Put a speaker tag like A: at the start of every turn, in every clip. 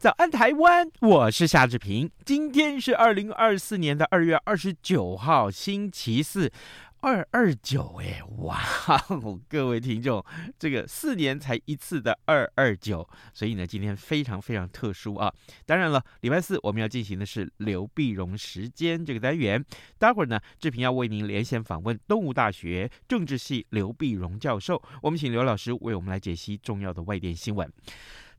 A: 早安台湾，我是夏志平。今天是二零二四年的二月二十九号，星期四。二二九哎，哇！各位听众，这个四年才一次的二二九，所以呢，今天非常非常特殊啊。当然了，礼拜四我们要进行的是刘碧荣时间这个单元。待会儿呢，志平要为您连线访问动物大学政治系刘碧荣教授，我们请刘老师为我们来解析重要的外电新闻。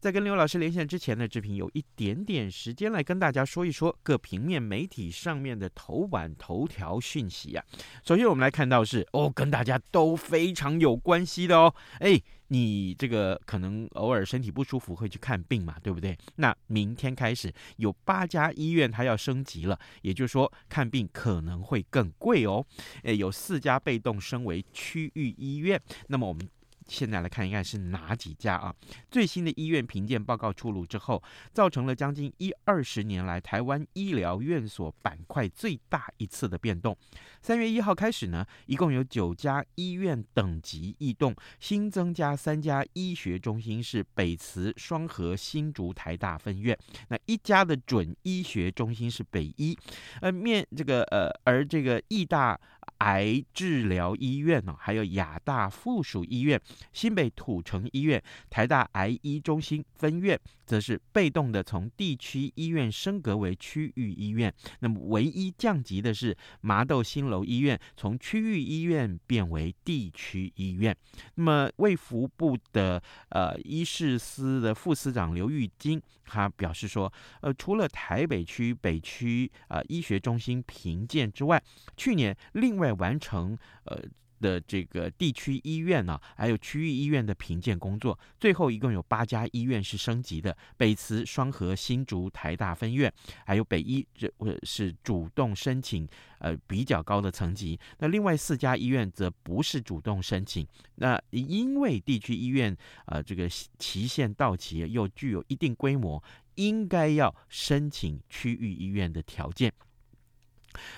A: 在跟刘老师连线之前呢，志平有一点点时间来跟大家说一说各平面媒体上面的头版头条讯息啊。首先我们来看到是哦，跟大家都非常有关系的哦。哎，你这个可能偶尔身体不舒服会去看病嘛，对不对？那明天开始有八家医院它要升级了，也就是说看病可能会更贵哦。哎，有四家被动升为区域医院，那么我们。现在来看一看是哪几家啊？最新的医院评鉴报告出炉之后，造成了将近一二十年来台湾医疗院所板块最大一次的变动。三月一号开始呢，一共有九家医院等级异动，新增加三家医学中心是北慈、双和、新竹、台大分院。那一家的准医学中心是北医，呃面这个呃而这个义大。癌治疗医院呢，还有亚大附属医院、新北土城医院、台大癌医中心分院，则是被动的从地区医院升格为区域医院。那么，唯一降级的是麻豆新楼医院，从区域医院变为地区医院。那么，卫福部的呃医事司的副司长刘玉金，他表示说，呃，除了台北区北区呃医学中心评鉴之外，去年另外完成呃的这个地区医院呢、还有区域医院的评鉴工作，最后一共有八家医院是升级的，北慈、双和、新竹、台大分院，还有北医这是主动申请呃比较高的层级，那另外四家医院则不是主动申请，那因为地区医院呃这个期限到期又具有一定规模，应该要申请区域医院的条件。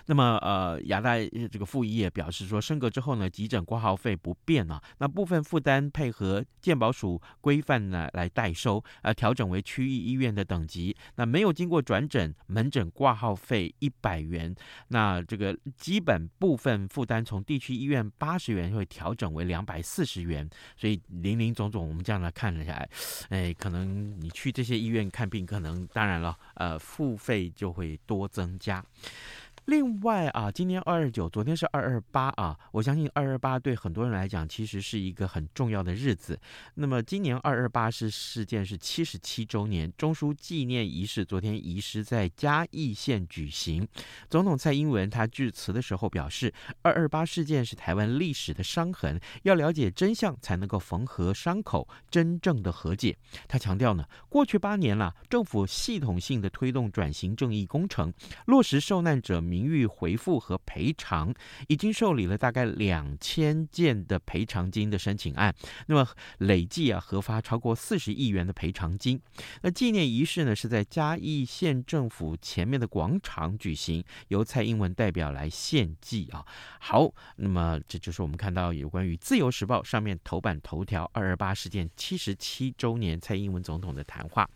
A: 那么，呃，亚大这个副医也表示说，升格之后呢，急诊挂号费不变啊，那部分负担配合健保署规范呢来代收，呃，调整为区域医院的等级。那没有经过转诊门诊挂号费一百元，那这个基本部分负担从地区医院八十元会调整为两百四十元。所以林林总总，我们这样来看了下来，哎，可能你去这些医院看病，可能当然了，呃，付费就会多增加。另外啊，今年二二九，昨天是二二八啊。我相信二二八对很多人来讲，其实是一个很重要的日子。那么今年二二八是事件是七十七周年，中枢纪念仪式昨天移师在嘉义县举行。总统蔡英文他致辞的时候表示，二二八事件是台湾历史的伤痕，要了解真相才能够缝合伤口，真正的和解。他强调呢，过去八年了，政府系统性的推动转型正义工程，落实受难者。名誉回复和赔偿已经受理了大概两千件的赔偿金的申请案，那么累计啊核发超过四十亿元的赔偿金。那纪念仪式呢是在嘉义县政府前面的广场举行，由蔡英文代表来献祭啊。好，那么这就是我们看到有关于《自由时报》上面头版头条二二八事件七十七周年蔡英文总统的谈话。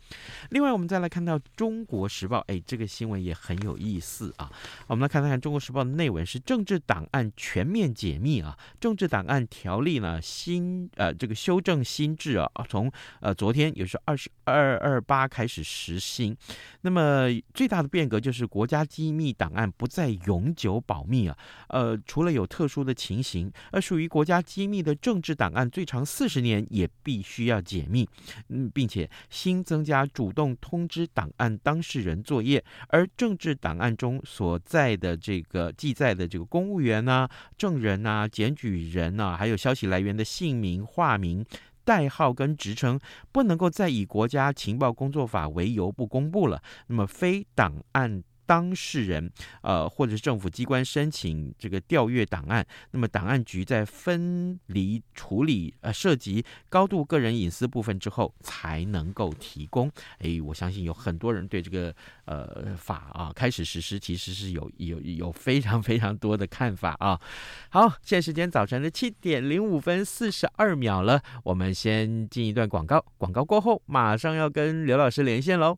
A: 另外，我们再来看到《中国时报》，哎，这个新闻也很有意思啊。我们来看看《中国时报》的内文是政治档案全面解密啊，政治档案条例呢新呃这个修正新制啊，从呃昨天也是二十二二八开始实行。那么最大的变革就是国家机密档案不再永久保密啊，呃除了有特殊的情形，而属于国家机密的政治档案最长四十年也必须要解密。嗯，并且新增加主动通知档案当事人作业，而政治档案中所在在的这个记载的这个公务员啊、证人呐、检举人呐，还有消息来源的姓名、化名、代号跟职称，不能够再以国家情报工作法为由不公布了。那么非档案。当事人，呃，或者是政府机关申请这个调阅档案，那么档案局在分离处理呃涉及高度个人隐私部分之后，才能够提供。哎，我相信有很多人对这个呃法啊开始实施，其实是有有有非常非常多的看法啊。好，现在时间早晨的七点零五分四十二秒了，我们先进一段广告，广告过后马上要跟刘老师连线喽。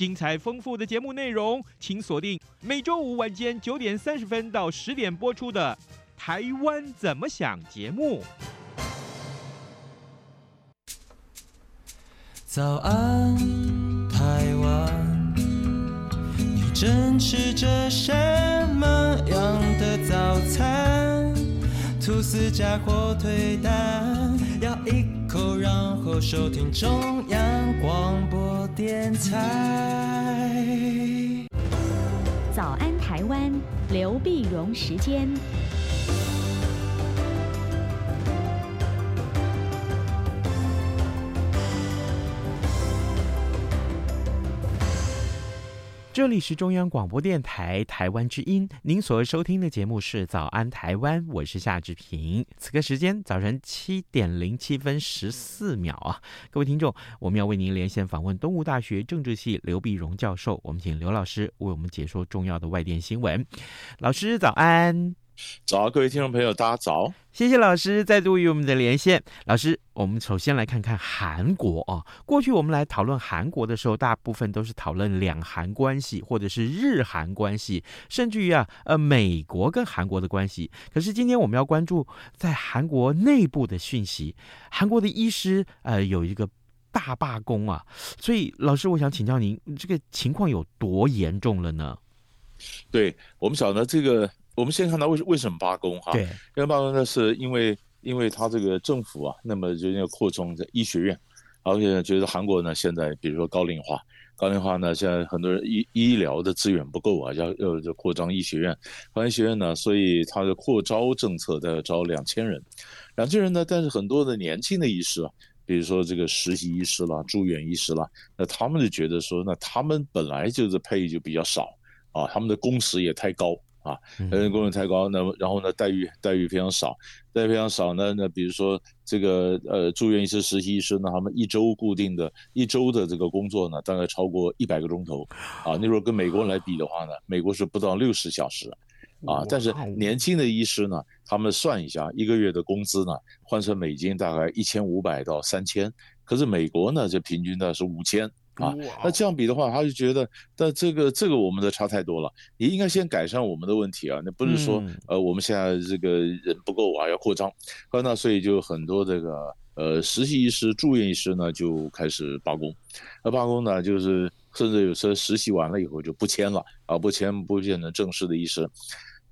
A: 精彩丰富的节目内容，请锁定每周五晚间九点三十分到十点播出的《台湾怎么想》节目。
B: 早安，台湾，你正吃着什么样的早餐？吐司加火腿蛋，咬一口，然后收听中央广播电台。
C: 早安，台湾，刘碧荣时间。
A: 这里是中央广播电台台湾之音，您所收听的节目是《早安台湾》，我是夏志平。此刻时间早晨七点零七分十四秒啊，各位听众，我们要为您连线访问东吴大学政治系刘碧荣教授，我们请刘老师为我们解说重要的外电新闻。老师早安。
D: 早，各位听众朋友，大家早！
A: 谢谢老师再度与我们的连线。老师，我们首先来看看韩国啊。过去我们来讨论韩国的时候，大部分都是讨论两韩关系，或者是日韩关系，甚至于啊，呃，美国跟韩国的关系。可是今天我们要关注在韩国内部的讯息，韩国的医师呃有一个大罢工啊。所以老师，我想请教您，这个情况有多严重了呢？
D: 对，我们晓得这个。我们先看到为为什么罢工哈？对，因为罢工呢，是因为因为他这个政府啊，那么就要扩充这医学院，而且觉得韩国呢现在比如说高龄化，高龄化呢现在很多人医医疗的资源不够啊，要要就扩张医学院，扩张医学院呢，所以他的扩招政策在招两千人，两千人呢，但是很多的年轻的医师啊，比如说这个实习医师啦、住院医师啦，那他们就觉得说，那他们本来就是配就比较少啊，他们的工时也太高。啊，人工人太高，那么然后呢，待遇待遇非常少，待遇非常少呢。那比如说这个呃住院医师、实习医师呢，他们一周固定的一周的这个工作呢，大概超过一百个钟头。啊，那如果跟美国人来比的话呢，美国是不到六十小时，啊，但是年轻的医师呢，他们算一下一个月的工资呢，换成美金大概一千五百到三千，可是美国呢，就平均呢是五千。啊，那这样比的话，他就觉得，但这个这个我们的差太多了。你应该先改善我们的问题啊，那不是说呃我们现在这个人不够啊，要扩张。那所以就很多这个呃实习医师、住院医师呢就开始罢工。那罢工呢，就是甚至有时候实习完了以后就不签了啊，不签不变成正式的医师。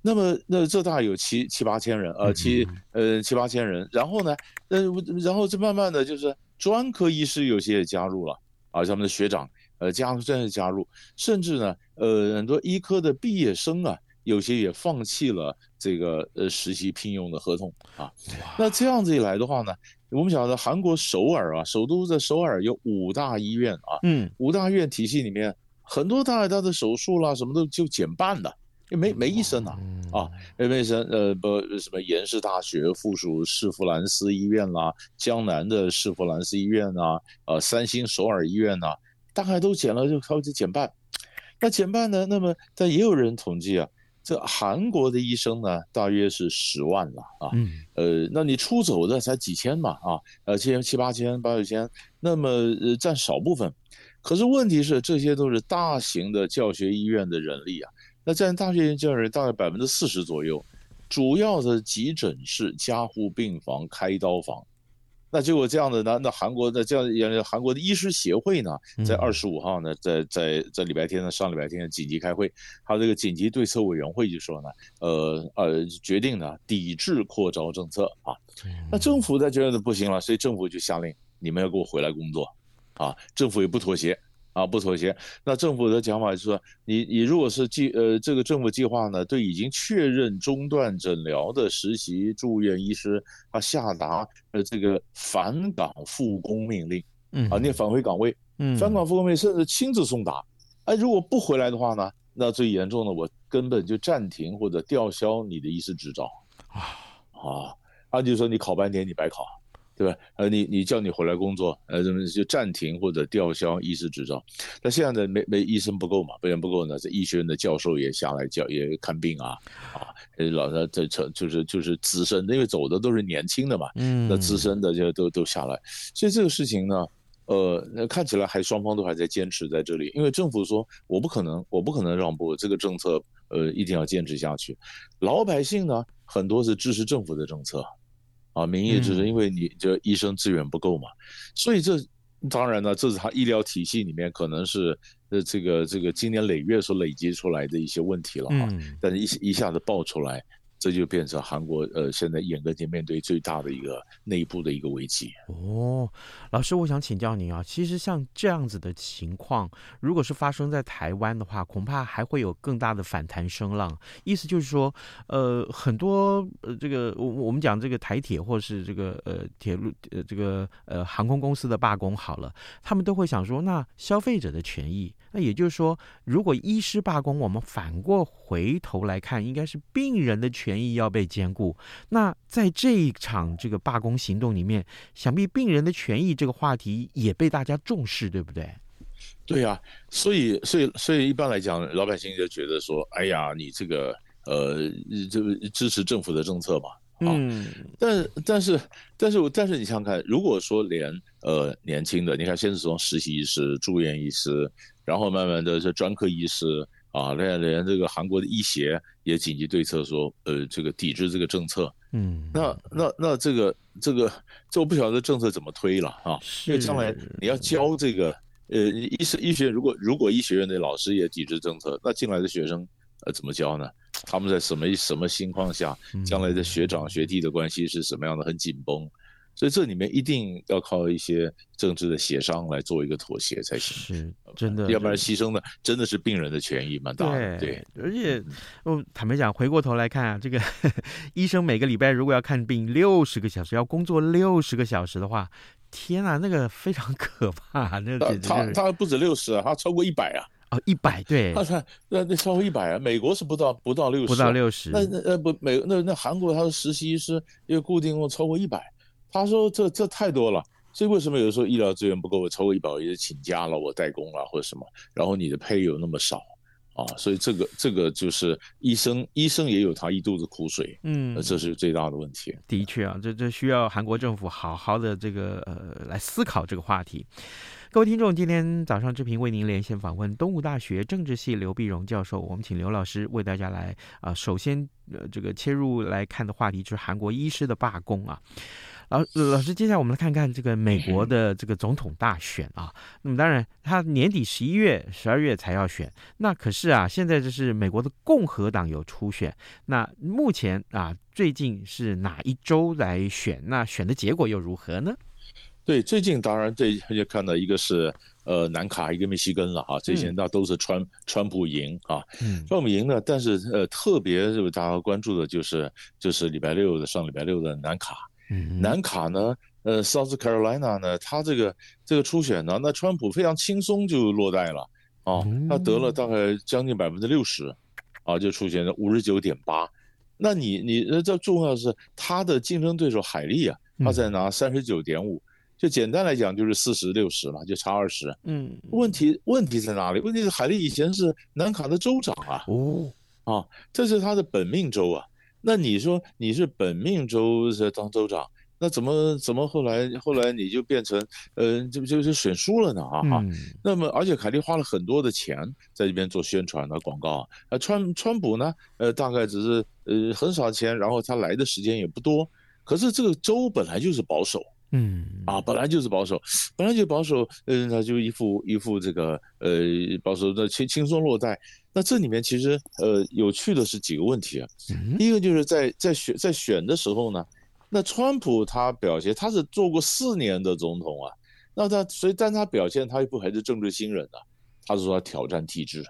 D: 那么那浙大概有七七八千人啊，七呃七八千人。然后呢，呃然后这慢慢的就是专科医师有些也加入了。啊，像我们的学长，呃，加入正式加入，甚至呢，呃，很多医科的毕业生啊，有些也放弃了这个呃实习聘用的合同啊。那这样子一来的话呢，我们晓得韩国首尔啊，首都在首尔有五大医院啊，嗯，五大医院体系里面很多大大的手术啦，什么都就减半了，没没医生呐，啊，没医生，呃，不什么延世大学附属世弗兰斯医院啦，江南的世弗兰斯医院啊，呃，三星首尔医院呐，大概都减了就超级减半。那减半呢？那么但也有人统计啊，这韩国的医生呢，大约是十万了啊，呃，那你出走的才几千嘛啊，呃，七七八千八九千，那么呃占少部分。可是问题是，这些都是大型的教学医院的人力啊。那在大学研究人大概百分之四十左右，主要的急诊室、加护病房、开刀房。那结果这样的呢？那韩国的这样，韩国的医师协会呢，在二十五号呢，在在在礼拜天呢，上礼拜天紧急开会，他这个紧急对策委员会就说呢，呃呃，决定呢抵制扩招政策啊。那政府在觉得不行了，所以政府就下令，你们要给我回来工作，啊，政府也不妥协。啊，不妥协。那政府的讲法就是说，你你如果是计呃这个政府计划呢，对已经确认中断诊疗的实习住院医师，他下达呃这个返岗复工命令，嗯，啊，你返回岗位，嗯，返岗复工命令甚至亲自送达。哎，如果不回来的话呢，那最严重的我根本就暂停或者吊销你的医师执照啊啊，啊，就说你考半天你白考。对吧？呃，你你叫你回来工作，呃，怎么就暂停或者吊销医师执照。那现在呢，没没医生不够嘛，不然不够呢，这医学院的教授也下来教也看病啊，啊，老的这成就是就是资深的，因为走的都是年轻的嘛，嗯，那资深的就都都下来。所以这个事情呢，呃，那看起来还双方都还在坚持在这里，因为政府说我不可能，我不可能让步，这个政策呃一定要坚持下去。老百姓呢，很多是支持政府的政策。啊，名义就是因为你这医生资源不够嘛，嗯、所以这当然呢，这是他医疗体系里面可能是呃这个这个经年累月所累积出来的一些问题了哈，嗯、但是一一下子爆出来。这就变成韩国呃，现在眼跟前面对最大的一个内部的一个危机。
A: 哦，老师，我想请教您啊，其实像这样子的情况，如果是发生在台湾的话，恐怕还会有更大的反弹声浪。意思就是说，呃，很多呃，这个我我们讲这个台铁或是这个呃铁路呃这个呃航空公司的罢工好了，他们都会想说，那消费者的权益。那也就是说，如果医师罢工，我们反过回头来看，应该是病人的权益要被兼顾。那在这一场这个罢工行动里面，想必病人的权益这个话题也被大家重视，对不对？
D: 对呀、啊，所以，所以，所以一般来讲，老百姓就觉得说，哎呀，你这个呃，这个支持政府的政策嘛。嗯，但但是但是我但是你想想看，如果说连呃年轻的，你看先是从实习医师、住院医师。然后慢慢的，这专科医师啊，连连这个韩国的医协也紧急对策说，呃，这个抵制这个政策。嗯，那那那这个这个，这我不晓得政策怎么推了啊。因为将来你要教这个，呃，医师医学院如果如果医学院的老师也抵制政策，那进来的学生呃怎么教呢？他们在什么什么情况下，将来的学长学弟的关系是什么样的？很紧绷。所以这里面一定要靠一些政治的协商来做一个妥协才行，
A: 是真的，
D: 要不然牺牲的真的是病人的权益蛮大的。对，
A: 对，而且，我坦白讲，回过头来看啊，这个医生每个礼拜如果要看病六十个小时，要工作六十个小时的话，天啊，那个非常可怕，那个、
D: 他他不止六十啊，他超过一百啊，
A: 哦，一百对，
D: 他才那那超过一百啊，美国是不到不到六十，
A: 不到六十，
D: 那那呃不美那那韩国他的实习医师因为固定工超过一百。他说这：“这这太多了，所以为什么有的时候医疗资源不够，超过一百亿请假了，我代工了或者什么，然后你的配有那么少啊？所以这个这个就是医生，医生也有他一肚子苦水，嗯，这是最大的问题。
A: 的确啊，这这需要韩国政府好好的这个呃来思考这个话题。各位听众，今天早上志平为您连线访问东吴大学政治系刘碧荣教授，我们请刘老师为大家来啊、呃，首先呃这个切入来看的话题就是韩国医师的罢工啊。”老老师，接下来我们来看看这个美国的这个总统大选啊。那么当然，他年底十一月、十二月才要选。那可是啊，现在就是美国的共和党有初选。那目前啊，最近是哪一周来选？那选的结果又如何呢？
D: 对，最近当然这就看到一个是呃南卡，一个密西根了啊。这些那都是川、嗯、川普赢啊，川普赢呢。但是呃，特别就是大家关注的就是就是礼拜六的上礼拜六的南卡。南卡呢，呃，South Carolina 呢，他这个这个初选呢，那川普非常轻松就落袋了啊，他得了大概将近百分之六十，啊，就出现了五十九点八。那你你这重要的是他的竞争对手海利啊，他在拿三十九点五，就简单来讲就是四十六十了，就差二十。嗯，问题问题在哪里？问题是海利以前是南卡的州长啊，哦，啊，这是他的本命州啊。那你说你是本命州在当州长，那怎么怎么后来后来你就变成，呃，就就是选输了呢啊哈、嗯？那么而且凯利花了很多的钱在这边做宣传的广告啊，川川普呢，呃，大概只是呃很少钱，然后他来的时间也不多，可是这个州本来就是保守，嗯啊，本来就是保守，本来就保守，嗯，他就一副一副这个呃保守的轻轻松落袋。那这里面其实呃有趣的是几个问题啊，第一个就是在在选在选的时候呢。那川普他表现，他是做过四年的总统啊，那他所以但他表现，他又不还是政治新人啊，他是说他挑战体制，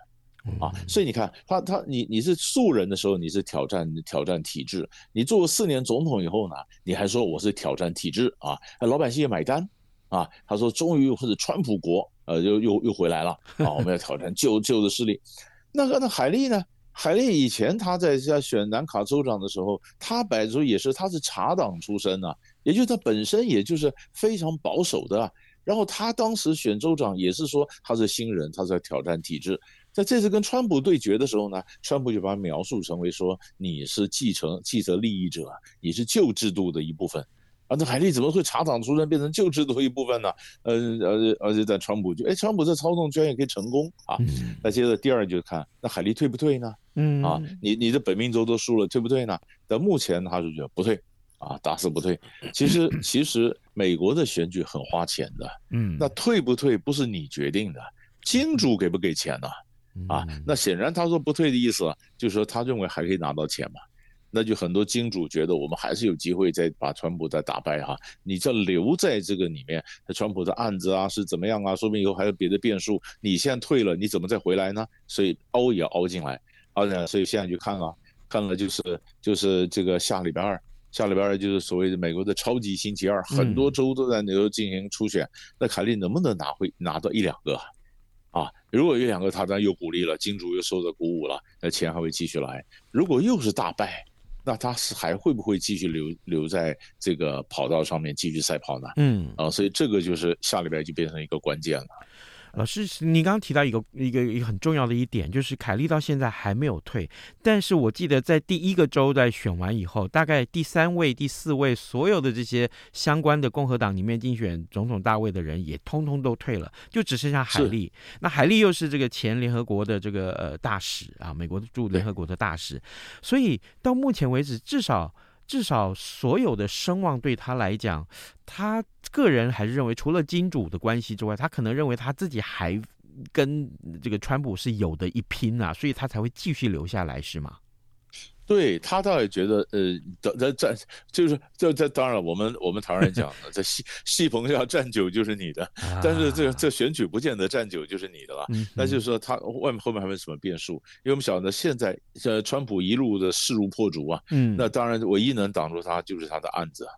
D: 啊，所以你看他他你你是素人的时候，你是挑战挑战体制，你做过四年总统以后呢，你还说我是挑战体制啊，老百姓也买单啊，他说终于或者川普国呃又又又回来了啊，我们要挑战旧旧的势力，那个那海利呢？海利以前他在在选南卡州长的时候，他摆出也是他是茶党出身呐、也就是他本身也就是非常保守的、啊。然后他当时选州长也是说他是新人，他在挑战体制。在这次跟川普对决的时候呢，川普就把他描述成为说你是继承既得利益者，你是旧制度的一部分。啊，那海利怎么会查党出身变成旧制度一部分呢？嗯，而且而且在川普就哎，川普这操纵居然也可以成功啊！那接着第二就看那海利退不退呢？嗯啊，你你的本命州都输了，退不退呢？但目前他是觉得不退啊，打死不退。其实其实美国的选举很花钱的，嗯，那退不退不是你决定的，金主给不给钱呢？啊，那显然他说不退的意思，就是说他认为还可以拿到钱嘛。那就很多金主觉得我们还是有机会再把川普再打败哈，你这留在这个里面，川普的案子啊是怎么样啊？说不定以后还有别的变数。你现在退了，你怎么再回来呢？所以凹也要凹进来，啊，所以现在就看了，看了就是就是这个下礼拜二，下礼拜二就是所谓的美国的超级星期二，很多州都在那头进行初选，那凯利能不能拿回拿到一两个？啊，如果一两个，他当然又鼓励了，金主又受到鼓舞了，那钱还会继续来。如果又是大败。那他是还会不会继续留留在这个跑道上面继续赛跑呢？嗯啊，所以这个就是下礼拜就变成一个关键了。
A: 老师，你刚刚提到一个一个一个很重要的一点，就是凯利到现在还没有退。但是我记得在第一个州在选完以后，大概第三位、第四位所有的这些相关的共和党里面竞选总统大位的人也通通都退了，就只剩下海利。那海利又是这个前联合国的这个呃大使啊，美国驻联合国的大使，所以到目前为止，至少。至少所有的声望对他来讲，他个人还是认为，除了金主的关系之外，他可能认为他自己还跟这个川普是有的一拼啊，所以他才会继续留下来，是吗？
D: 对他倒也觉得，呃，在在就是这这当然，我们我们台湾人讲的，在戏戏棚下站久就是你的，但是这这选举不见得站久就是你的了。那就是说，他外面后面还有什么变数？因为我们晓得现在呃，川普一路的势如破竹啊，嗯，那当然唯一能挡住他就是他的案子。啊，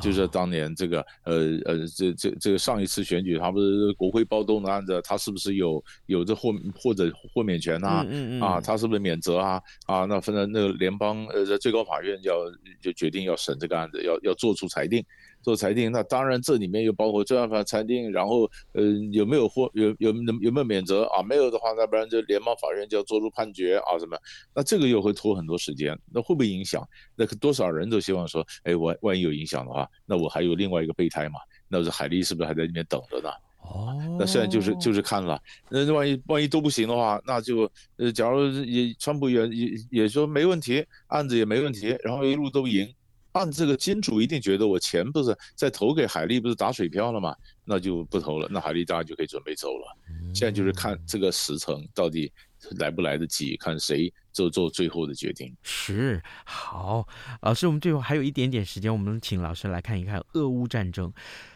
D: 就是当年这个，呃呃，这这这个上一次选举，他不是国会暴动的案子，他是不是有有这豁或者豁免权啊？嗯嗯啊，他是不是免责啊？啊，那反正那个联邦呃最高法院要就决定要审这个案子，要要做出裁定。做裁定，那当然这里面又包括这样法裁定，然后呃有没有获有有能有没有免责啊？没有的话，那不然就联邦法院就要做出判决啊什么？那这个又会拖很多时间，那会不会影响？那多少人都希望说，哎，我万一有影响的话，那我还有另外一个备胎嘛？那是海利是不是还在那边等着呢？哦，那现在就是就是看了，那万一万一都不行的话，那就呃，假如也川普也也也说没问题，案子也没问题，然后一路都赢。按这个金主一定觉得我钱不是在投给海利，不是打水漂了吗？那就不投了，那海利当然就可以准备走了。现在就是看这个时程到底来不来得及，看谁做做最后的决定。
A: 是，好，老师，我们最后还有一点点时间，我们请老师来看一看俄乌战争。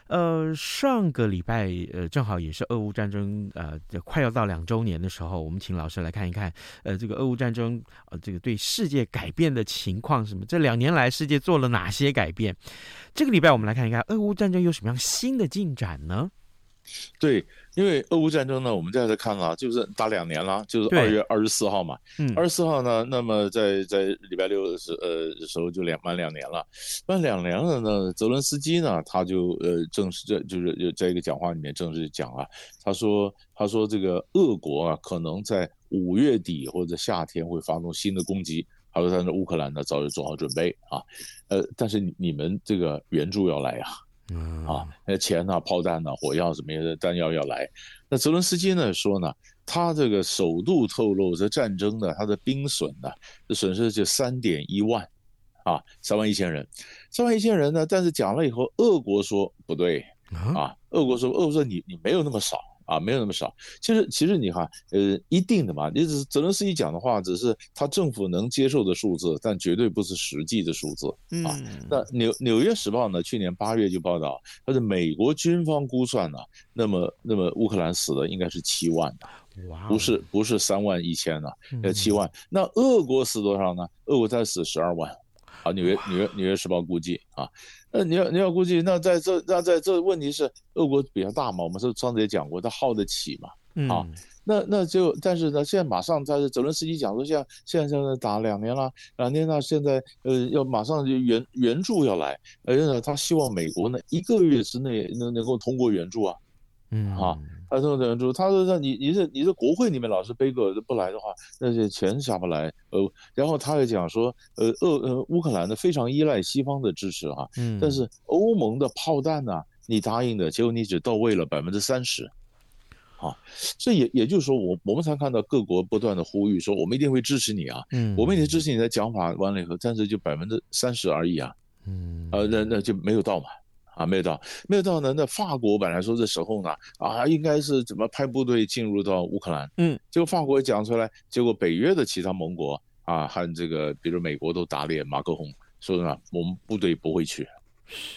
A: 呃，上个礼拜，呃，正好也是俄乌战争，呃，快要到两周年的时候，我们请老师来看一看，呃，这个俄乌战争，呃，这个对世界改变的情况什么？这两年来世界做了哪些改变？这个礼拜我们来看一看俄乌战争有什么样新的进展呢？
D: 对。因为俄乌战争呢，我们在这看啊，就是打两年了，就是二月二十四号嘛。嗯，二十四号呢，那么在在礼拜六的时呃时候就两满两年了，满两年了呢，泽伦斯基呢他就呃正式这就是在一个讲话里面正式讲啊，他说他说这个俄国啊可能在五月底或者夏天会发动新的攻击。他说他是乌克兰呢早就做好准备啊，呃，但是你们这个援助要来啊，啊，那钱呐、炮弹呐、火药什么的弹药要来。那泽伦斯基呢说呢，他这个首度透露这战争呢，他的兵损呢，这损失就三点一万，啊，三万一千人，三万一千人呢，但是讲了以后，俄国说不对，啊，俄国说，俄国说你你没有那么少。啊，没有那么少。其实，其实你看，呃，一定的嘛。你只是泽伦斯基讲的话，只是他政府能接受的数字，但绝对不是实际的数字啊。嗯、那纽纽约时报呢，去年八月就报道，他是美国军方估算呢，那么那么乌克兰死的应该是七万的，哇，不是不是三万一千呢，呃，七万。那俄国死多少呢？俄国才死十二万。啊，纽约纽约纽约时报估计啊，那你要你要估计，那在这那在这问题是俄国比较大嘛？我们是上次也讲过，他耗得起嘛？啊，那那就但是呢，现在马上他是泽伦斯基讲说，像现在现在打两年了，两年了，现在呃要马上就援援助要来，而且呢，他希望美国呢一个月之内能能够通过援助啊，嗯啊。他说：“等住，他说：‘那你你是你是国会里面老是背个不来的话，那些钱下不来。’呃，然后他也讲说：‘呃，俄呃乌克兰呢非常依赖西方的支持哈，嗯，但是欧盟的炮弹呢，你答应的结果你只到位了百分之三十，啊，这也也就是说，我我们才看到各国不断的呼吁说，我们一定会支持你啊，嗯，我们一定支持你的讲法完了以后，但是就百分之三十而已啊，嗯，呃，那那就没有到嘛。”啊，没有到，没有到呢。那法国本来说这时候呢，啊，应该是怎么派部队进入到乌克兰？嗯，结果法国讲出来，结果北约的其他盟国啊，和这个比如美国都打脸，马克宏说呢，我们部队不会去，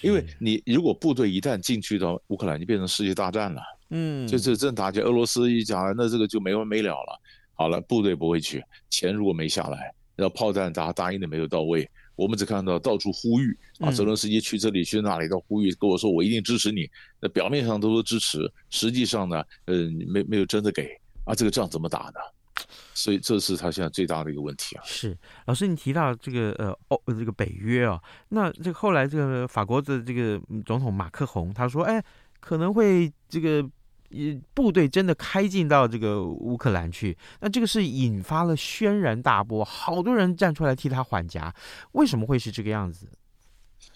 D: 因为你如果部队一旦进去到乌克兰，就变成世界大战了。嗯，就是正打起俄罗斯一讲，那这个就没完没了了。好了，部队不会去，钱如果没下来，然后炮弹打答应的没有到位。我们只看到到处呼吁啊，泽伦斯基去这里去那里的呼吁，跟我说我一定支持你。那表面上都是支持，实际上呢，嗯，没没有真的给啊，这个仗怎么打呢？所以这是他现在最大的一个问题啊。是
A: 老师，你提到这个呃哦这个北约啊，那这个后来这个法国的这个总统马克宏他说，哎，可能会这个。部队真的开进到这个乌克兰去，那这个是引发了轩然大波，好多人站出来替他缓颊。为什么会是这个样子？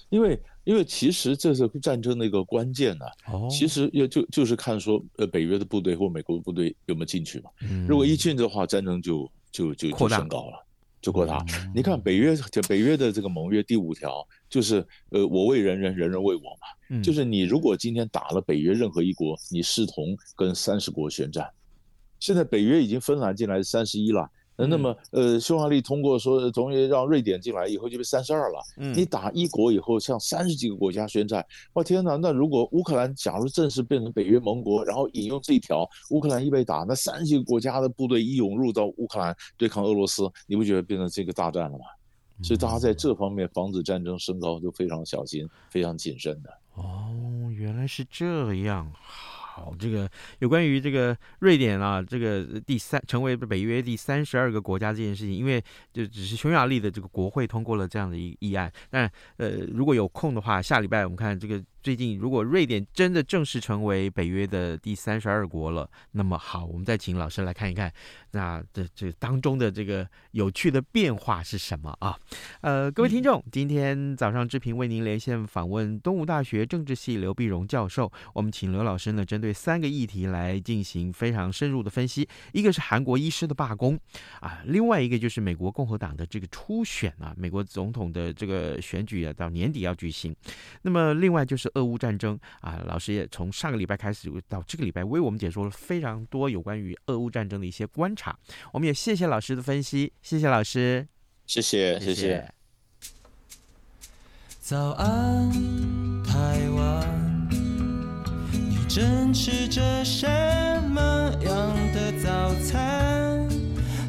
D: 因为，因为其实这是战争的一个关键呢、啊。哦，其实也就就是看说，呃，北约的部队或美国的部队有没有进去嘛。嗯，如果一进的话，战争就就就就升高了。就扩大，你看北约，就北约的这个盟约第五条，就是呃，我为人人，人人为我嘛。就是你如果今天打了北约任何一国，你视同跟三十国宣战。现在北约已经芬兰进来三十一了。那么，呃，匈牙利通过说，终于让瑞典进来以后就被三十二了。嗯，你打一国以后，向三十几个国家宣战，我天哪！那如果乌克兰假如正式变成北约盟国，然后引用这一条，乌克兰一被打，那三十几个国家的部队一涌入到乌克兰对抗俄罗斯，你不觉得变成这个大战了吗？所以大家在这方面防止战争升高就非常小心、非常谨慎的。
A: 哦，原来是这样。好，这个有关于这个瑞典啊，这个第三成为北约第三十二个国家这件事情，因为就只是匈牙利的这个国会通过了这样的一议案。但呃，如果有空的话，下礼拜我们看这个。最近，如果瑞典真的正式成为北约的第三十二国了，那么好，我们再请老师来看一看，那这这当中的这个有趣的变化是什么啊？呃，各位听众，今天早上志平为您连线访问东吴大学政治系刘碧荣教授，我们请刘老师呢，针对三个议题来进行非常深入的分析，一个是韩国医师的罢工啊，另外一个就是美国共和党的这个初选啊，美国总统的这个选举啊，到年底要举行，那么另外就是。俄乌战争啊，老师也从上个礼拜开始到这个礼拜，为我们解说了非常多有关于俄乌战争的一些观察。我们也谢谢老师的分析，谢谢老师，
D: 谢谢谢谢。
B: 早安，台湾，你正吃着什么样的早餐？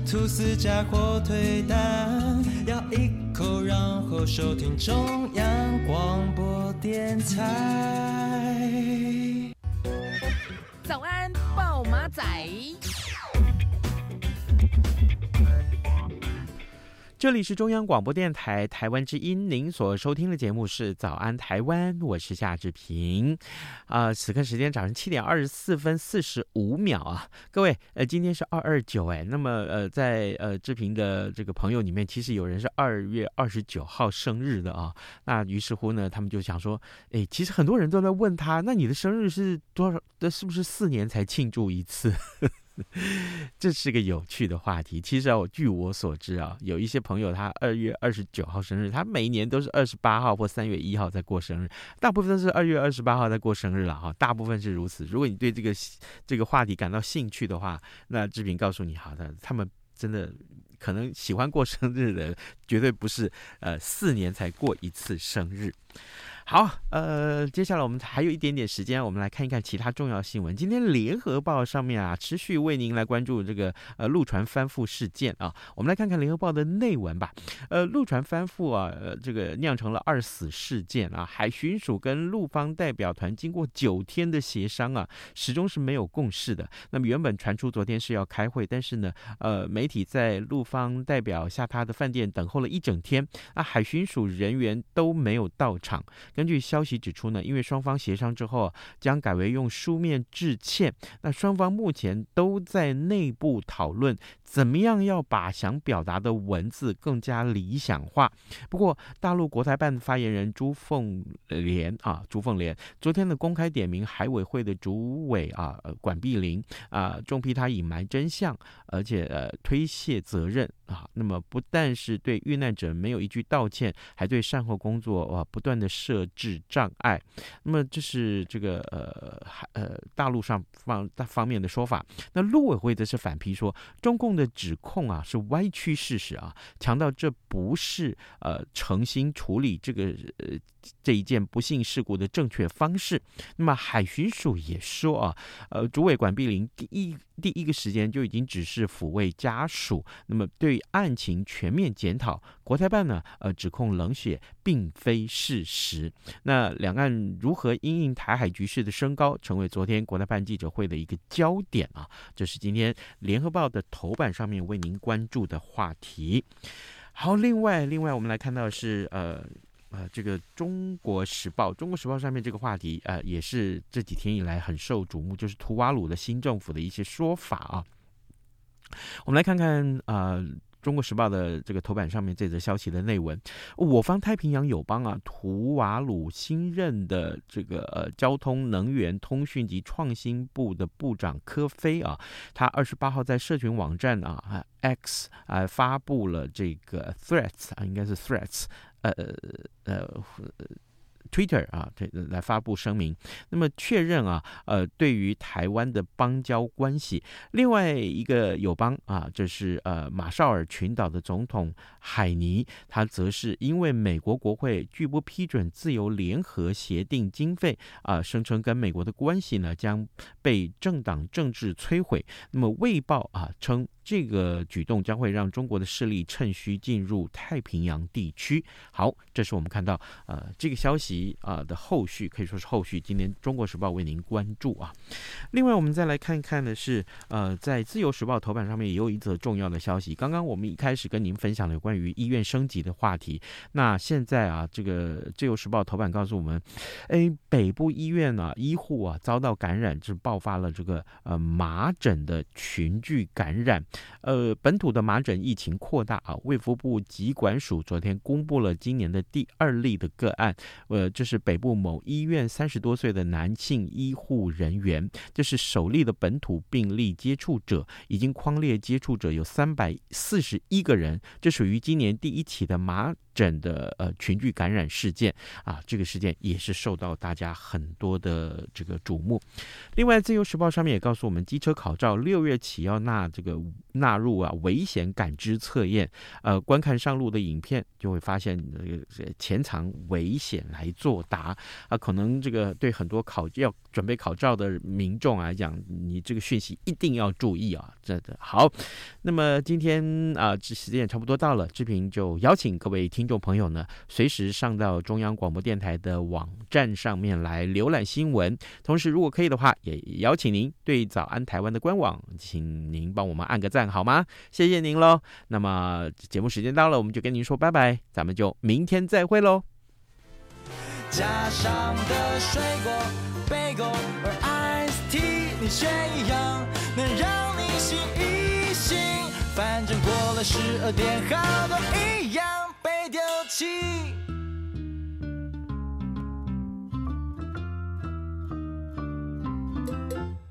B: 吐司加火腿蛋，咬一口，然后收听中央广播点菜。
C: 早安，暴马仔。
A: 这里是中央广播电台台湾之音，您所收听的节目是《早安台湾》，我是夏志平。啊、此刻时间早上七点二十四分四十五秒啊，各位，呃，今天是二二九哎，那么呃，在呃志平的这个朋友里面，其实有人是二月二十九号生日的啊。那于是乎呢，他们就想说，哎，其实很多人都在问他，那你的生日是多少？的是不是四年才庆祝一次？这是个有趣的话题。其实啊，据我所知啊，有一些朋友他二月二十九号生日，他每一年都是二十八号或三月一号在过生日，大部分都是二月二十八号在过生日了哈。大部分是如此。如果你对这个这个话题感到兴趣的话，那志平告诉你，好的，他们真的可能喜欢过生日的，绝对不是呃四年才过一次生日。好，呃，接下来我们还有一点点时间，我们来看一看其他重要新闻。今天《联合报》上面啊，持续为您来关注这个呃陆船翻覆事件啊。我们来看看《联合报》的内文吧。呃，陆船翻覆啊，这个酿成了二死事件啊。海巡署跟陆方代表团经过九天的协商啊，始终是没有共识的。那么原本传出昨天是要开会，但是呢，呃，媒体在陆方代表下榻的饭店等候了一整天，啊，海巡署人员都没有到场。根据消息指出呢，因为双方协商之后，将改为用书面致歉。那双方目前都在内部讨论，怎么样要把想表达的文字更加理想化。不过，大陆国台办发言人朱凤莲啊，朱凤莲昨天的公开点名海委会的主委啊，管碧玲啊，重批他隐瞒真相，而且呃推卸责任啊。那么不但是对遇难者没有一句道歉，还对善后工作啊不断的设。置障碍，那么这是这个呃呃大陆上方大方面的说法。那陆委会则是反批说，中共的的指控啊是歪曲事实啊，强调这不是呃诚心处理这个呃。这一件不幸事故的正确方式。那么海巡署也说啊，呃，主委管碧玲第一第一个时间就已经指示抚慰家属。那么对案情全面检讨，国台办呢，呃，指控冷血并非事实。那两岸如何因应台海局势的升高，成为昨天国台办记者会的一个焦点啊。这是今天联合报的头版上面为您关注的话题。好，另外另外我们来看到是呃。呃，这个《中国时报》《中国时报》上面这个话题，呃，也是这几天以来很受瞩目，就是图瓦鲁的新政府的一些说法啊。我们来看看，呃，《中国时报》的这个头版上面这则消息的内文。我方太平洋友邦啊，图瓦鲁新任的这个呃交通、能源、通讯及创新部的部长科飞啊，他二十八号在社群网站啊 X 啊发布了这个 threats 啊，应该是 threats，。呃呃呃，Twitter 啊，这来发布声明，那么确认啊，呃，对于台湾的邦交关系，另外一个友邦啊，这是呃马绍尔群岛的总统海尼，他则是因为美国国会拒不批准自由联合协定经费啊，声称跟美国的关系呢将被政党政治摧毁。那么卫报啊称。这个举动将会让中国的势力趁虚进入太平洋地区。好，这是我们看到呃这个消息啊、的后续，可以说是后续。今天《中国时报》为您关注啊。另外，我们再来看一看的是呃，在《自由时报》头版上面也有一则重要的消息。刚刚我们一开始跟您分享了有关于医院升级的话题。那现在啊，这个《自由时报》头版告诉我们，哎，北部医院啊，医护啊遭到感染，就爆发了这个呃麻疹的群聚感染。呃，本土的麻疹疫情扩大啊，卫福部疾管署昨天公布了今年的第二例的个案，呃，这是北部某医院三十多岁的男性医护人员，这是首例的本土病例接触者，已经框列接触者有三百四十一个人，这属于今年第一起的麻整的呃群聚感染事件啊，这个事件也是受到大家很多的这个瞩目。另外，《自由时报》上面也告诉我们，机车考照六月起要纳这个纳入啊危险感知测验。呃，观看上路的影片就会发现这个潜藏危险来作答啊，可能这个对很多考要准备考照的民众来讲，你这个讯息一定要注意啊。这的好，那么今天啊，这时间也差不多到了，志平就邀请各位听。听众朋友呢，随时上到中央广播电台的网站上面来浏览新闻。同时，如果可以的话，也邀请您对早安台湾的官网，请您帮我们按个赞好吗？谢谢您喽。那么节目时间到了，我们就跟您说拜拜，咱们就明天再会喽。
B: 加上的水果贝果而 ST 你却一样能让你醒一醒。反正过了十二点，好多一样丢弃。